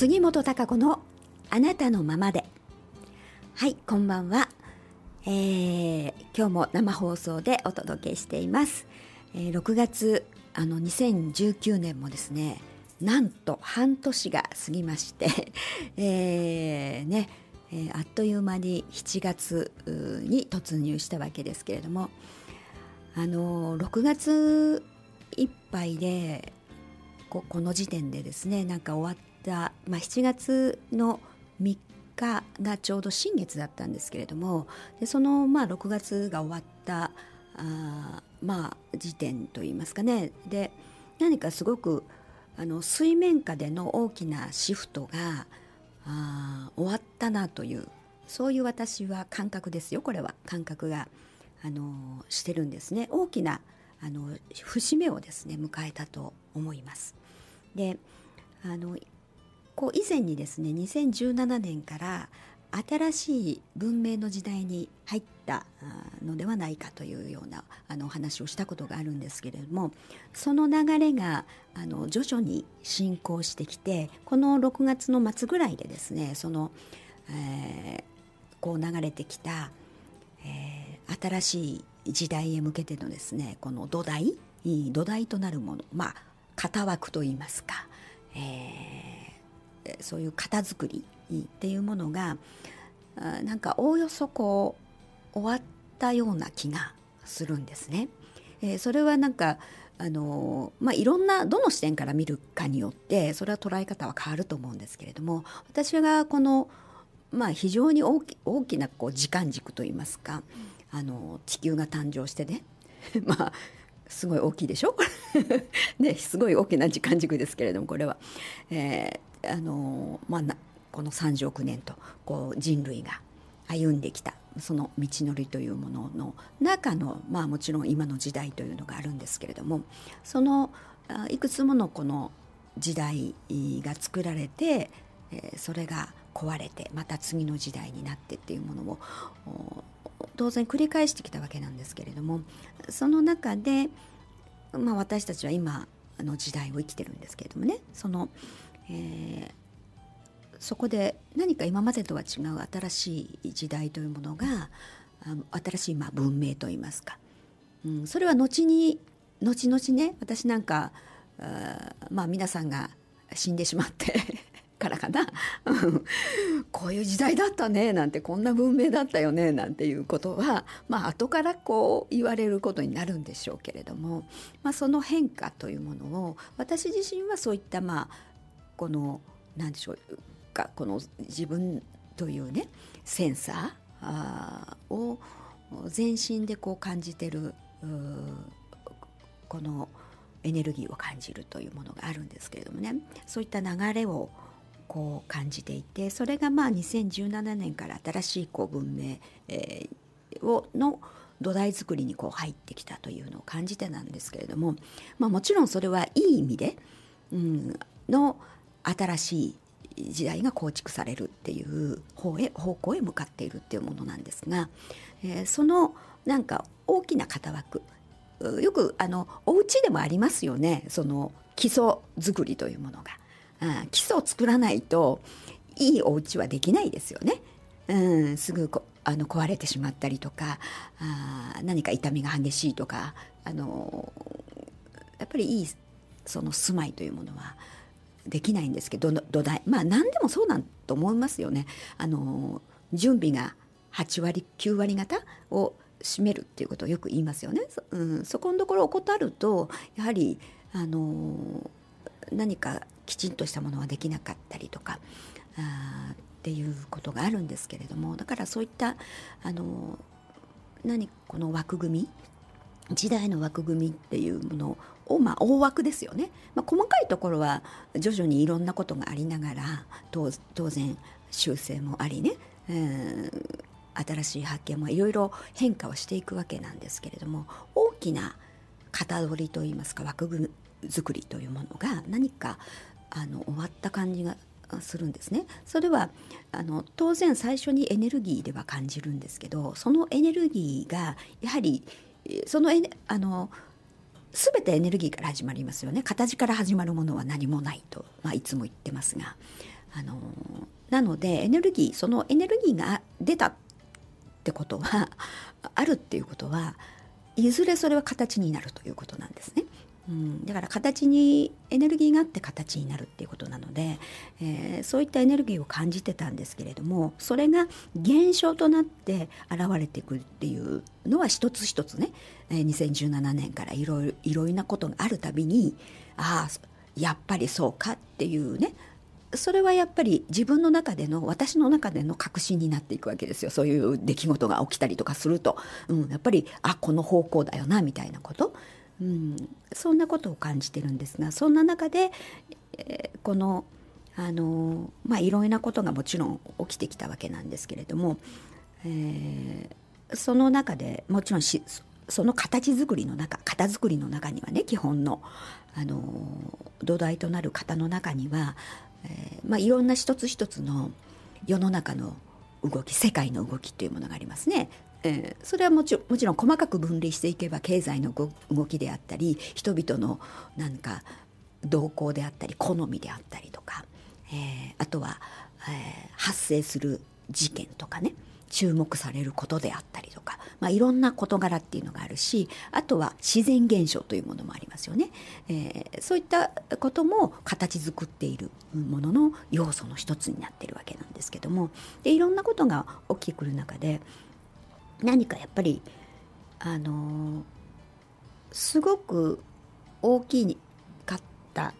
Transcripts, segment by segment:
杉本孝子のあなたのままで。はいこんばんは、えー、今日も生放送でお届けしています、えー、6月あの2019年もですねなんと半年が過ぎまして、えー、ね、えー、あっという間に7月に突入したわけですけれどもあの6月いっぱいでここの時点でですねなんか終わった、まあ、7月の3日がちょうど新月だったんですけれどもでそのまあ6月が終わったあまあ時点といいますかね。で何かすごくあの水面下での大きなシフトがあ終わったなというそういう私は感覚ですよ。これは感覚があのしてるんですね。大きなあの節目をですね迎えたと思います。であのこう以前にですね2017年から新しい文明の時代に入ったのではないかというようなあのお話をしたことがあるんですけれどもその流れがあの徐々に進行してきてこの6月の末ぐらいでですねその、えー、こう流れてきた、えー、新しい時代へ向けてのですねこの土台土台となるものまあ型枠といいますか、えー、そういう型作りっていうものがなんかおおよそこう終わったような気がするんですね。え、それはなんかあのまあ、いろんなどの視点から見るかによってそれは捉え方は変わると思うんですけれども私がこの、まあ、非常に大き大きなこう時間軸といいますかあの地球が誕生してね まあすごい大きいでしょ？ねすごい大きな時間軸ですけれどもこれは、え、あのまあこの30億年とこう人類が歩んできたその道のりというものの中のまあもちろん今の時代というのがあるんですけれどもそのいくつものこの時代が作られてそれが壊れてまた次の時代になってっていうものを当然繰り返してきたわけなんですけれどもその中で、まあ、私たちは今の時代を生きてるんですけれどもねその、えー、そこで何か今までとは違う新しい時代というものが新しいまあ文明といいますか、うん、それは後に後々ね私なんかあまあ皆さんが死んでしまって からかな。こういう時代だったねなんてこんな文明だったよねなんていうことはまあ後からこう言われることになるんでしょうけれども、まあ、その変化というものを私自身はそういったまあこの何でしょうかこの自分というねセンサーを全身でこう感じてるこのエネルギーを感じるというものがあるんですけれどもね。そういった流れをこう感じていてそれがまあ2017年から新しいこう文明、えー、をの土台作りにこう入ってきたというのを感じてなんですけれども、まあ、もちろんそれはいい意味で、うん、の新しい時代が構築されるっていう方へ方向へ向かっているっていうものなんですが、えー、そのなんか大きな型枠よくあのお家でもありますよねその基礎作りというものが。あ基礎を作らないといいお家はできないですよね。うん、すぐこあの壊れてしまったりとかあ何か痛みが激しいとかあのやっぱりいいその住まいというものはできないんですけど土台まあ何でもそうなんと思いますよね。あの準備が8割9割方を占めるっていうことをよく言いますよね。そうん、そこのところを怠るとやはりあの何かきちんとしたものはできなかったりとかあっていうことがあるんですけれどもだからそういったあの何この枠組み時代の枠組みっていうものを、まあ、大枠ですよね、まあ、細かいところは徐々にいろんなことがありながら当然修正もありね、えー、新しい発見もいろいろ変化をしていくわけなんですけれども大きな型取りといいますか枠組み作りというものが何かあの終わった感じがするんですね。それはあの当然最初にエネルギーでは感じるんですけどそのエネルギーがやはりそのエネあの全てエネルギーから始まりますよね形から始まるものは何もないと、まあ、いつも言ってますがあのなのでエネルギーそのエネルギーが出たってことはあるっていうことはいずれそれは形になるということなんですね。うん、だから形にエネルギーがあって形になるっていうことなので、えー、そういったエネルギーを感じてたんですけれどもそれが現象となって現れてくるっていうのは一つ一つね、えー、2017年からいろいろいろいろなことがあるたびにああやっぱりそうかっていうねそれはやっぱり自分の中での私の中での確信になっていくわけですよ。そういう出来事が起きたりとかすると、うん、やっぱりあこの方向だよなみたいなこと、うん、そんなことを感じてるんですがそんな中で、えー、このあのまあいろいろなことがもちろん起きてきたわけなんですけれども、えー、その中でもちろんしその形作りの中型作りの中にはね基本のあの土台となる型の中にはえー、まあ、いろんな一つ一つの世の中の動き世界の動きというものがありますね。えー、それはもちろんもちろん細かく分類していけば経済の動きであったり人々のなんか動向であったり好みであったりとか、えー、あとは、えー、発生する事件とかね注目されることであったりとか、まあ、いろんな事柄っていうのがあるしあとは自然現象というものもありますよね、えー、そういったことも形作っているものの要素の一つになってるわけなんですけどもでいろんなことが起きてくる中で何かやっぱりあの、すごく大きかった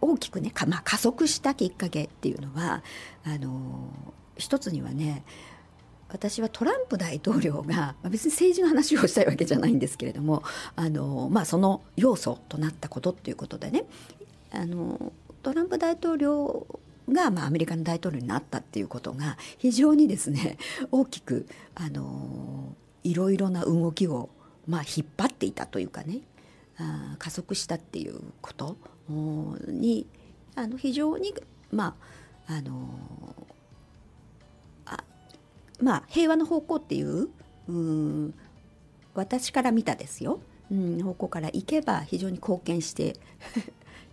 大きくねまあ、加速したきっかけっていうのはあのー、一つにはね私はトランプ大統領が ま別に政治の話をしたいわけじゃないんですけれどもあの、まあ、その要素となったことっていうことでねあのトランプ大統領が、まあ、アメリカの大統領になったっていうことが非常にですね 大きくあのいろいろな動きを、まあ、引っ張っていたというかねあ加速したっていうことにあの非常にまああのまあ、平和の方向っていううん私から見たですよ、うん、方向から行けば非常に貢献して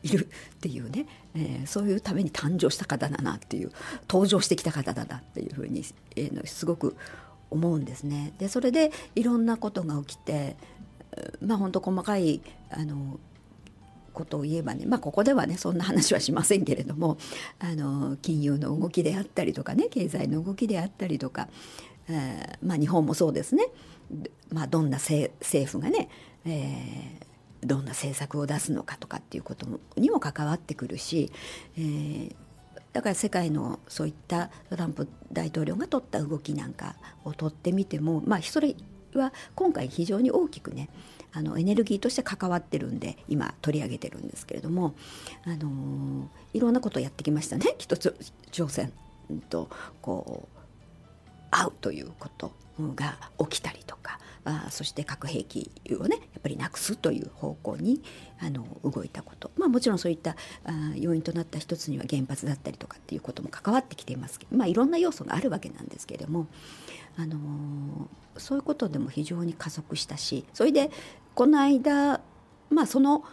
いるっていうね、えー、そういうために誕生した方だなっていう登場してきた方だなっていうふうに、えー、すごく思うんですね。でそれでいろんなことが起きてまあ本当細かいあのことを言えばね、まあ、ここではねそんな話はしませんけれどもあの金融の動きであったりとかね経済の動きであったりとか、えー、まあ、日本もそうですね、まあ、どんな政府がね、えー、どんな政策を出すのかとかっていうことにも関わってくるし、えー、だから世界のそういったトランプ大統領が取った動きなんかを取ってみてもまあそれは今回非常に大きくねあのエネルギーとして関わってるんで今取り上げてるんですけれども、あのいろんなことをやってきましたね。一つ朝鮮とこう会うということが起きたりとか。あそして核兵器をねやっぱりなくすという方向にあの動いたこと、まあ、もちろんそういったあ要因となった一つには原発だったりとかっていうことも関わってきていますけど、まあ、いろんな要素があるわけなんですけれども、あのそういうことでも非常に加速したしそれでこの間まあその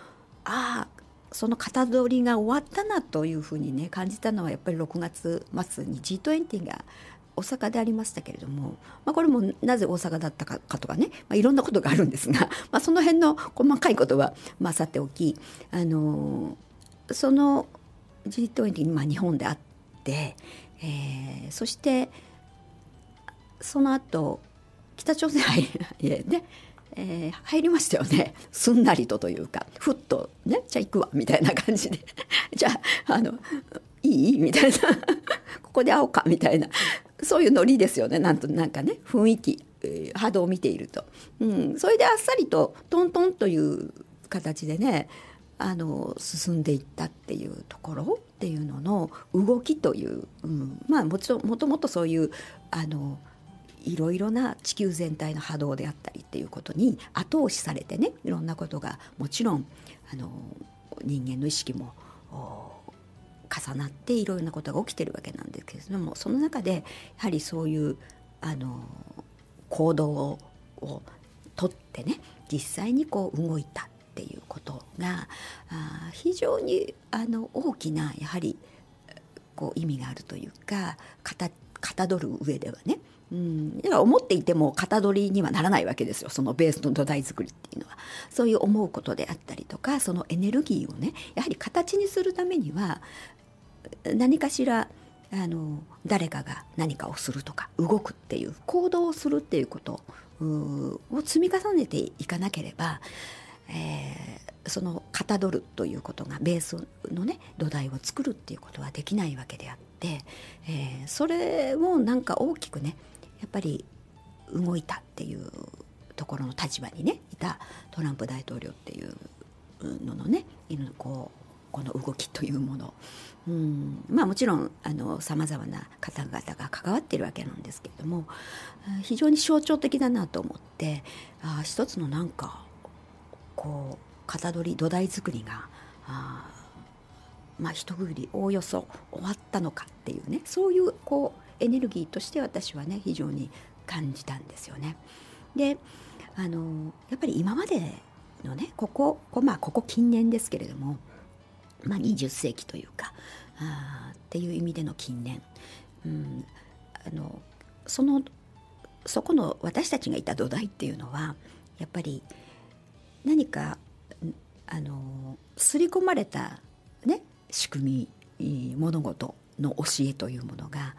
ああその型取りが終わったなというふうにね感じたのはやっぱり6月末に G20 が大阪でありましたけれども、まあ、これもなぜ大阪だったかとかね、まあ、いろんなことがあるんですが、まあ、その辺の細かいことは、まあ、さておき、あのその G20 にまあ日本であって、えー、そしてその後北朝鮮入り、ねえー、入りましたよね。すんなりとというかふっとねじゃあ行くわみたいな感じで。じゃああのいい？みたいな。ここで会おうかみたいな。そういうノリですよね。なんとなんかね。雰囲気、波動を見ていると、うん、それであっさりとトントンという形でねあの進んでいったっていうところっていうのの動きという、うん、まあもちろんもともとそういうあのいろいろな地球全体の波動であったりっていうことに後押しされてねいろんなことがもちろんあの人間の意識も重なっていろいろなことが起きてるわけなんですけれどもその中でやはりそういうあの行動ををとってね実際にこう動いたっていうことがあ非常にあの大きなやはりこう意味があるというかかたかたどる上ではねうん、だから思っていても型取りにはならないわけですよ。そのベースの土台作りっていうのは。そういう思うことであったりとかそのエネルギーをねやはり形にするためには何かしらあの誰かが何かをするとか動くっていう行動をするっていうことを積み重ねていかなければ、えー、そのかたどるということがベースのね土台を作るっていうことはできないわけであって、えー、それをなんか大きくねやっぱり動いたっていうところの立場にねいたトランプ大統領っていうののねこうこの動きというもの、うん。まあ、もちろんさまざまな方々が関わってるわけなんですけれども非常に象徴的だなと思ってあ一つのなんかこう型取り土台作りがあまあ一区切りおおよそ終わったのかっていうねそういうこうエネルギーとして私はね非常に感じたんですよね。であのやっぱり今までのねここまあここ近年ですけれども、まあ、20世紀というかあっていう意味での近年、うん、あのそのそこの私たちがいた土台っていうのはやっぱり何かあの刷り込まれた、ね、仕組み物事の教えというものが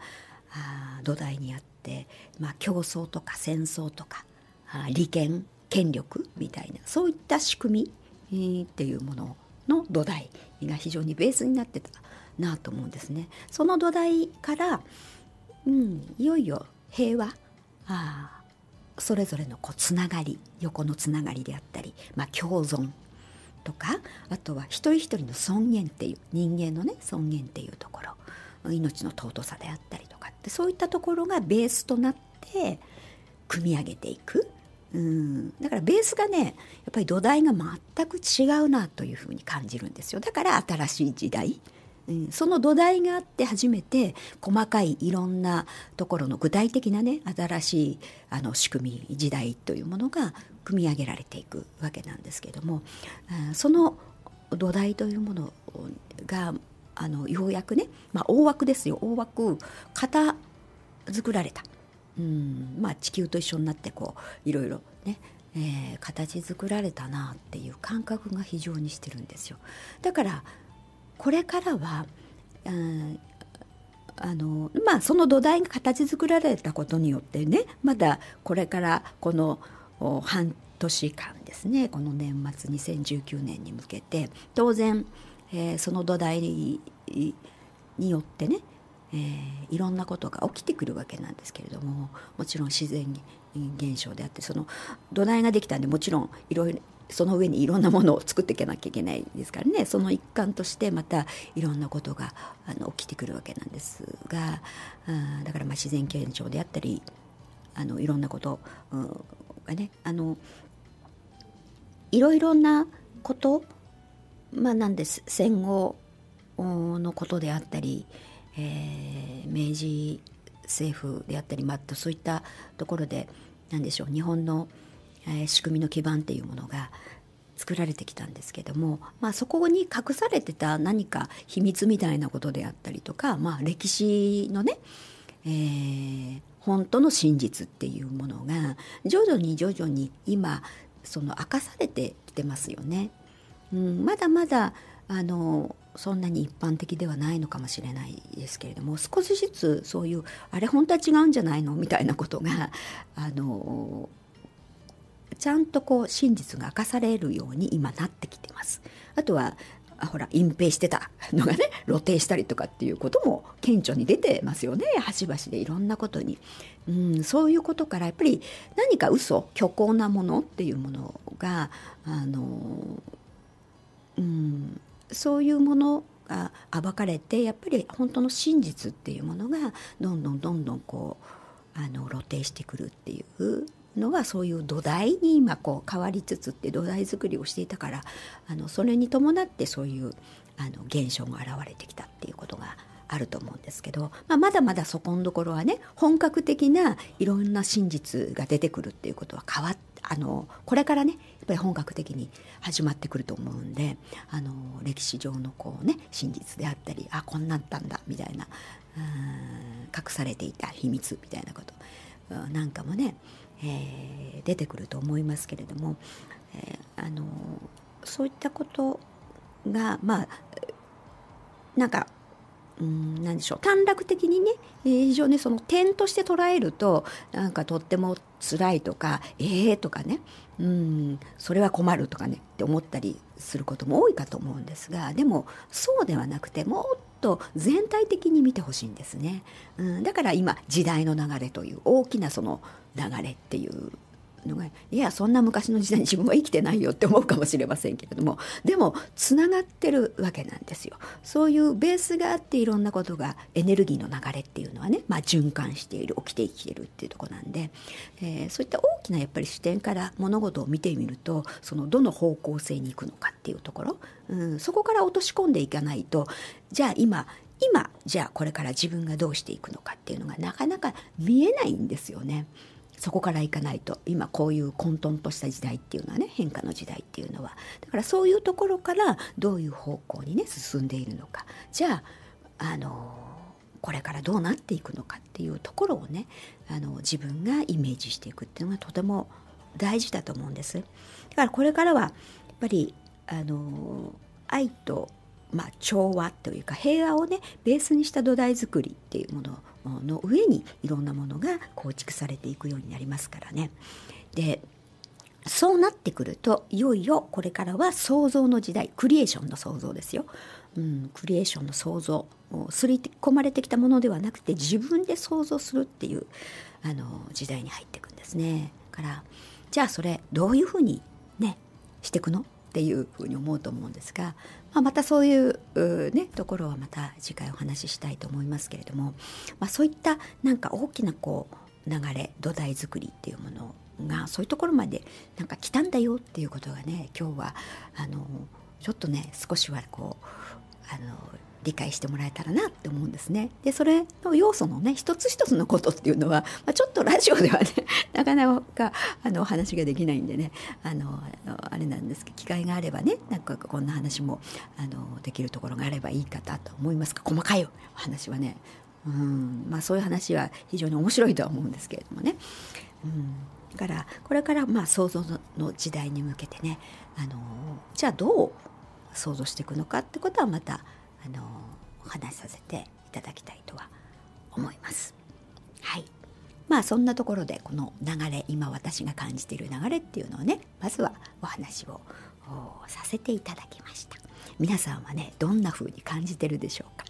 土台にあって、まあ、競争とか戦争とかあ利権権力みたいなそういった仕組み、っていうものの土台が非常にベースになってたなと思うんですね。その土台から、うん、いよいよ平和あそれぞれのこうつながり横のつながりであったり、まあ、共存とかあとは一人一人の尊厳っていう人間のね尊厳っていうところ命の尊さであったりとかってそういったところがベースとなって組み上げていく。うん、だからベースがねやっぱり土台が全く違うなというふうに感じるんですよ。だから新しい時代、うん、その土台があって初めて細かいいろんなところの具体的なね新しいあの仕組み時代というものが組み上げられていくわけなんですけども、その土台というものがあのようやくね、まあ、大枠ですよ大枠型作られた、うんまあ、地球と一緒になってこういろいろね、えー、形作られたなっていう感覚が非常にしてるんですよ。だからこれからは、うん、あのまあその土台が形作られたことによってねまだこれからこの半年間ですね。この年末2019年に向けて。当然えー、その土台によってね、えー、いろんなことが起きてくるわけなんですけれどももちろん自然現象であってその土台ができたんでもちろんいろいろその上にいろんなものを作っていかなきゃいけないですからね。その一環としてまたいろんなことがあの起きてくるわけなんですがあだからまあ自然現象であったりあのいろんなこと、うん、がね。あのいろいろなことまあ、なんです。戦後のことであったり、えー、明治政府であったり、まあ、そういったところで何でしょう日本の、えー、仕組みの基盤っていうものが作られてきたんですけども、まあ、そこに隠されてた何か秘密みたいなことであったりとか、まあ、歴史のね、えー、本当の真実っていうものが徐々に徐々に今その明かされてきてますよね。うん、まだまだあのそんなに一般的ではないのかもしれないですけれども少しずつそういうあれ本当は違うんじゃないのみたいなことが あのちゃんとこう真実が明かされるように今なってきてます。あとはほら隠蔽してたのがね 露呈したりとかっていうことも顕著に出てますよね。端々でいろんなことに、うん、そういうことからやっぱり何か嘘虚構なものっていうものがあのうん、そういうものが暴かれてやっぱり本当の真実っていうものがどんどんどんどんこうあの露呈してくるっていうのがそういう土台に今こう変わりつつって土台作りをしていたからあのそれに伴ってそういうあの現象が現れてきたっていうことがあると思うんですけど、まあ、まだまだそこのところはね本格的ないろんな真実が出てくるっていうことは変わあのこれからねやっぱり本格的に始まってくると思うんであの歴史上のこうね真実であったりあこんなんったんだみたいな隠されていた秘密みたいなことなんかもね、えー、出てくると思いますけれども、えー、あのそういったことがまあなんかうん何でしょう短絡的にね、えー、非常にその点として捉えるとなんかとっても辛いとかええー、とかねうんそれは困るとかねって思ったりすることも多いかと思うんですがでもそうではなくてもっと全体的に見てほしいんですね、うん、だから今時代の流れという大きなその流れっていうのがいやそんな昔の時代に自分は生きてないよって思うかもしれませんけれどもでもつながってるわけなんですよそういうベースがあっていろんなことがエネルギーの流れっていうのはね、まあ、循環している起きて生きてるっていうとこなんで、えー、そういった大きなやっぱり視点から物事を見てみるとそのどの方向性に行くのかっていうところ、うん、そこから落とし込んでいかないとじゃあ今今じゃあこれから自分がどうしていくのかっていうのがなかなか見えないんですよね。そこからいかないと今こういう混沌とした時代っていうのはね変化の時代っていうのはだからそういうところからどういう方向にね進んでいるのかじゃああのこれからどうなっていくのかっていうところをねあの自分がイメージしていくっていうのがとても大事だと思うんです。だからこれからはやっぱりあの愛とまあ、調和というか平和をねベースにした土台作りっていうものの上にいろんなものが構築されていくようになりますからね。でそうなってくるといよいよこれからは創造の時代クリエーションの創造ですよ。うん、クリエーションの創造すり込まれてきたものではなくて自分で創造するっていうあの時代に入っていくんですね。からじゃあそれどういうふうにねしていくの？っていうふうに思うと思うんですが、まあ、またそういうねところはまた次回お話ししたいと思いますけれども、まあ、そういったなんか大きなこう流れ土台作りっていうものがそういうところまでなんか来たんだよっていうことがね今日はあのちょっとね少しはこうあの理解してもらえたらなって思うんですね。でそれの要素のね一つ一つのことっていうのは、まあ、ちょっとラジオではね なかなかあの話ができないんでねあのあれなんですけど機会があればねなんかこんな話もあのできるところがあればいいかなと思いますが細かい話はねうんまあそういう話は非常に面白いとは思うんですけれどもね。うんだからこれからまあ想像の時代に向けてねあのじゃあどう想像していくのかってことはまたあのお話しさせていただきたいとは思います。はい。まあそんなところでこの流れ今私が感じている流れっていうのをねまずはお話をさせていただきました。皆さんはねどんな風に感じてるでしょうか。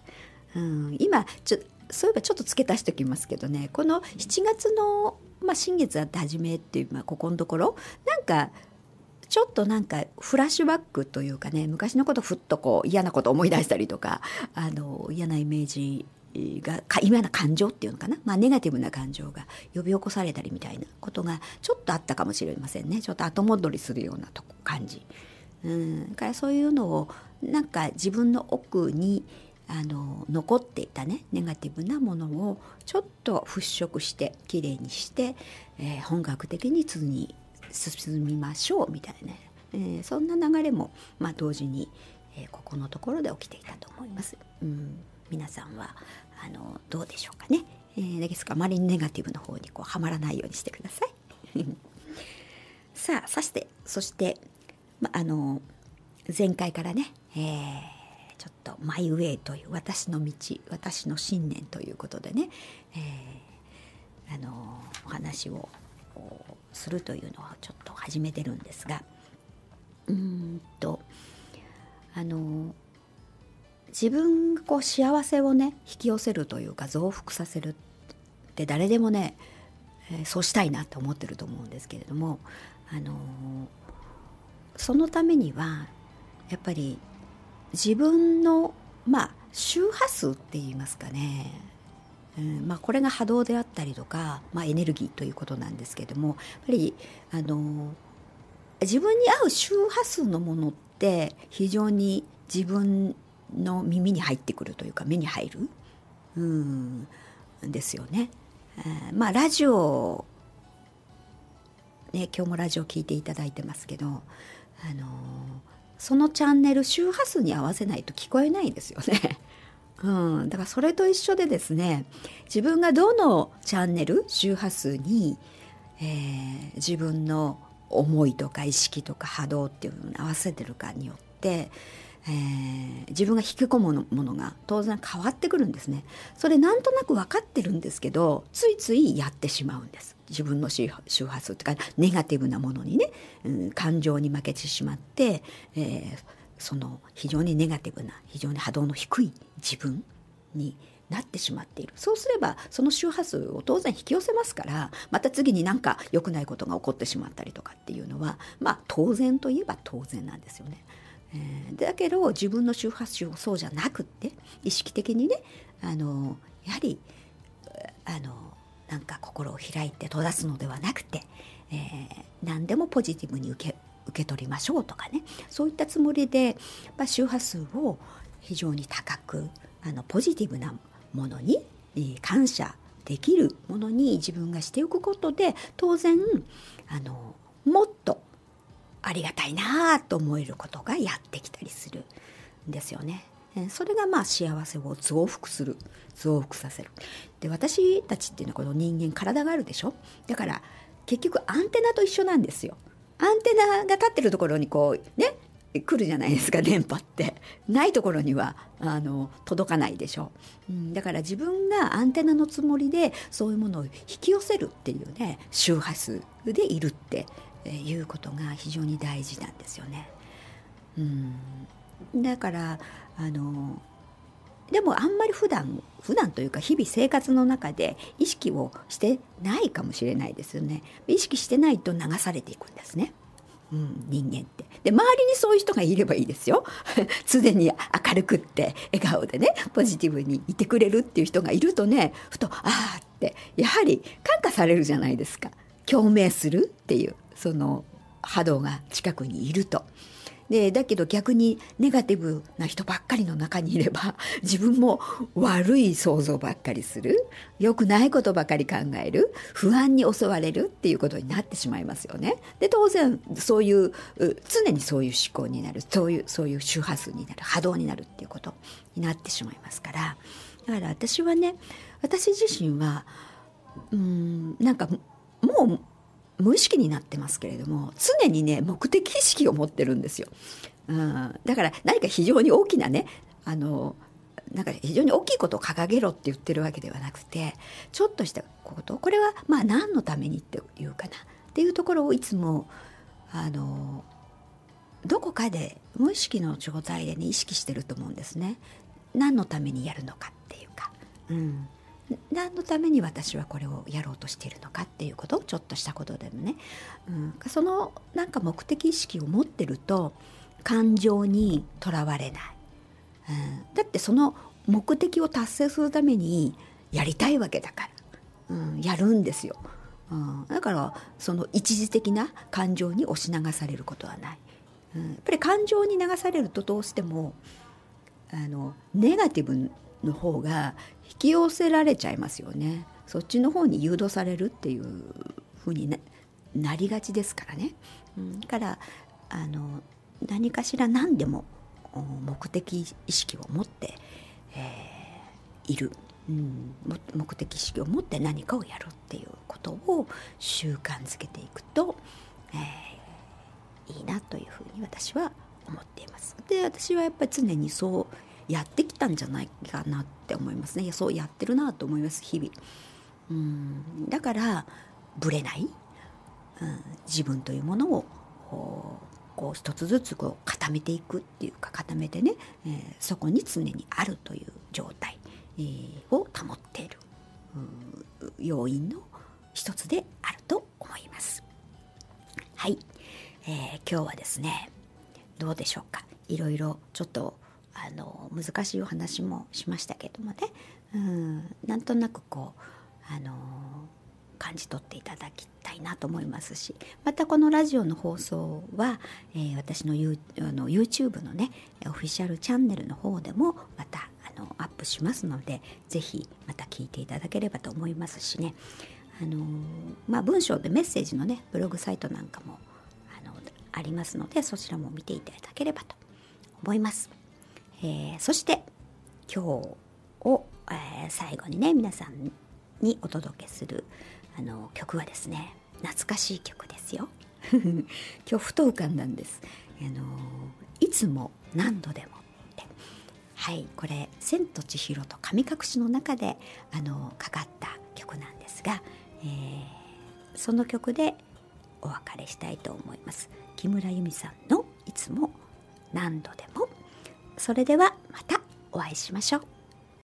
うん今ちょそういえばちょっと付け足しておきますけどねこの7月の、まあ、新月あって初めっていう、まあ、ここのところなんかちょっとなんかフラッシュバックというかね昔のことふっとこう嫌なこと思い出したりとかあの嫌なイメージが嫌な感情っていうのかな、まあ、ネガティブな感情が呼び起こされたりみたいなことがちょっとあったかもしれませんね。ちょっと後戻りするようなと感じ。うん、からそういうのをなんか自分の奥にあの残っていたねネガティブなものをちょっと払拭してきれいにして、えー、本格的に次に進みましょうみたいな、えー、そんな流れも、まあ、同時に、えー、ここのところで起きていたと思います。うん、皆さんはあのどうでしょうかね。えー、ですからあまりネガティブの方にこうはまらないようにしてください。さあそしてそして、ま、あの前回からね、えー、ちょっとマイウェイという私の道私の信念ということでね、えー、あのお話をするというのはちょっと始めてるんですがうんとあの自分がこう幸せをね引き寄せるというか増幅させるって誰でもね、えー、そうしたいなと思ってると思うんですけれどもあのそのためにはやっぱり自分のまあ周波数って言いますかね。うんまあ、これが波動であったりとか、まあ、エネルギーということなんですけどもやっぱりあの自分に合う周波数のものって非常に自分の耳に入ってくるというか目に入るうんですよね。えー、まあラジオね、今日もラジオ聞いていただいてますけど、あのそのチャンネル周波数に合わせないと聞こえないですよね。うん、だからそれと一緒でですね自分がどのチャンネル周波数に、えー、自分の思いとか意識とか波動っていうのに合わせてるかによって、えー、自分が引き込むものが当然変わってくるんですね。それなんとなく分かってるんですけどついついやってしまうんです。自分の周波数というかネガティブなものにね、うん、感情に負けてしまって、えー、その非常にネガティブな非常に波動の低い自分になってしまっているそうすればその周波数を当然引き寄せますからまた次になんか良くないことが起こってしまったりとかっていうのはまあ当然といえば当然なんですよね。えー、だけど自分の周波数をそうじゃなくって意識的にねあのやはりあのなんか心を開いて閉ざすのではなくて、えー、何でもポジティブに受け受け取りましょうとかね。そういったつもりで、まあ、周波数を非常に高くあのポジティブなものに、えー、感謝できるものに自分がしておくことで当然あのもっとありがたいなと思えることがやってきたりするんですよね。それがまあ幸せを増幅する増幅させる。で私たちっていうのはこの人間体があるでしょ？だから結局アンテナと一緒なんですよ。アンテナが立ってるところにこうね来るじゃないですか電波って。ないところにはあの届かないでしょう、うん、だから自分がアンテナのつもりでそういうものを引き寄せるっていうね周波数でいるっていうことが非常に大事なんですよね。うん、だからあのでもあんまり普段普段というか日々生活の中で意識をしてないかもしれないですよね。意識してないと流されていくんですね、うん、人間って。で周りにそういう人がいればいいですよ。常に明るくって笑顔でねポジティブにいてくれるっていう人がいるとねふとああってやはり感化されるじゃないですか。共鳴するっていうその波動が近くにいると。でだけど逆にネガティブな人ばっかりの中にいれば 自分も悪い想像ばっかりする。良くないことばかり考える。不安に襲われるっていうことになってしまいますよね。で当然そういう常にそういう思考になる。そういうそういう周波数になる。波動になるっていうことになってしまいますから。だから私はね私自身はうんなんかもう無意識になってますけれども常にね目的意識を持ってるんですよ。うん、だから何か非常に大きなねあのなんか非常に大きいことを掲げろって言ってるわけではなくてちょっとしたことこれはまあ何のためにっていうかなっていうところをいつもあのどこかで無意識の状態でね意識してると思うんですね。何のためにやるのかっていうか。うん何のために私はこれをやろうとしているのかっていうことちょっとしたことでもね、うん、そのなんか目的意識を持ってると感情にとらわれない、うん、だってその目的を達成するためにやりたいわけだから、うん、やるんですよ、うん、だからその一時的な感情に押し流されることはない、うん、やっぱり感情に流されるとどうしてもあのネガティブの方が引き寄せられちゃいますよね。そっちの方に誘導されるっていうふうにななりがちですからね、うん、だからあの何かしら何でも目的意識を持って、えー、いる、うん、目的意識を持って何かをやるっていうことを習慣づけていくと、えー、いいなというふうに私は思っています。で私はやっぱり常にそうやってきたんじゃないかなって思いますね。いやそうやってるなと思います日々。うん。だからぶれない、うん、自分というものをこう一つずつこう固めていくっていうか固めてね、えー、そこに常にあるという状態、えー、を保っている要因の一つであると思います。はい、えー、今日はですねどうでしょうか。いろいろちょっとあの難しいお話もしましたけどもね、うん、なんとなくこうあの感じ取っていただきたいなと思いますし。またこのラジオの放送は、えー、私のユあの YouTube のねオフィシャルチャンネルの方でもまたあのアップしますので是非また聞いていただければと思いますしね。あのまあ、文章でメッセージのねブログサイトなんかもあのありますのでそちらも見ていただければと思います。えー、そして今日を、えー、最後にね皆さんにお届けするあの曲はですね懐かしい曲ですよ。今日ふと浮かんです。あのいつも何度でもって。はいこれ「千と千尋と神隠し」の中であのかかった曲なんですが、えー、その曲でお別れしたいと思います。木村由美さんの「いつも何度でも」それではまたお会いしましょう。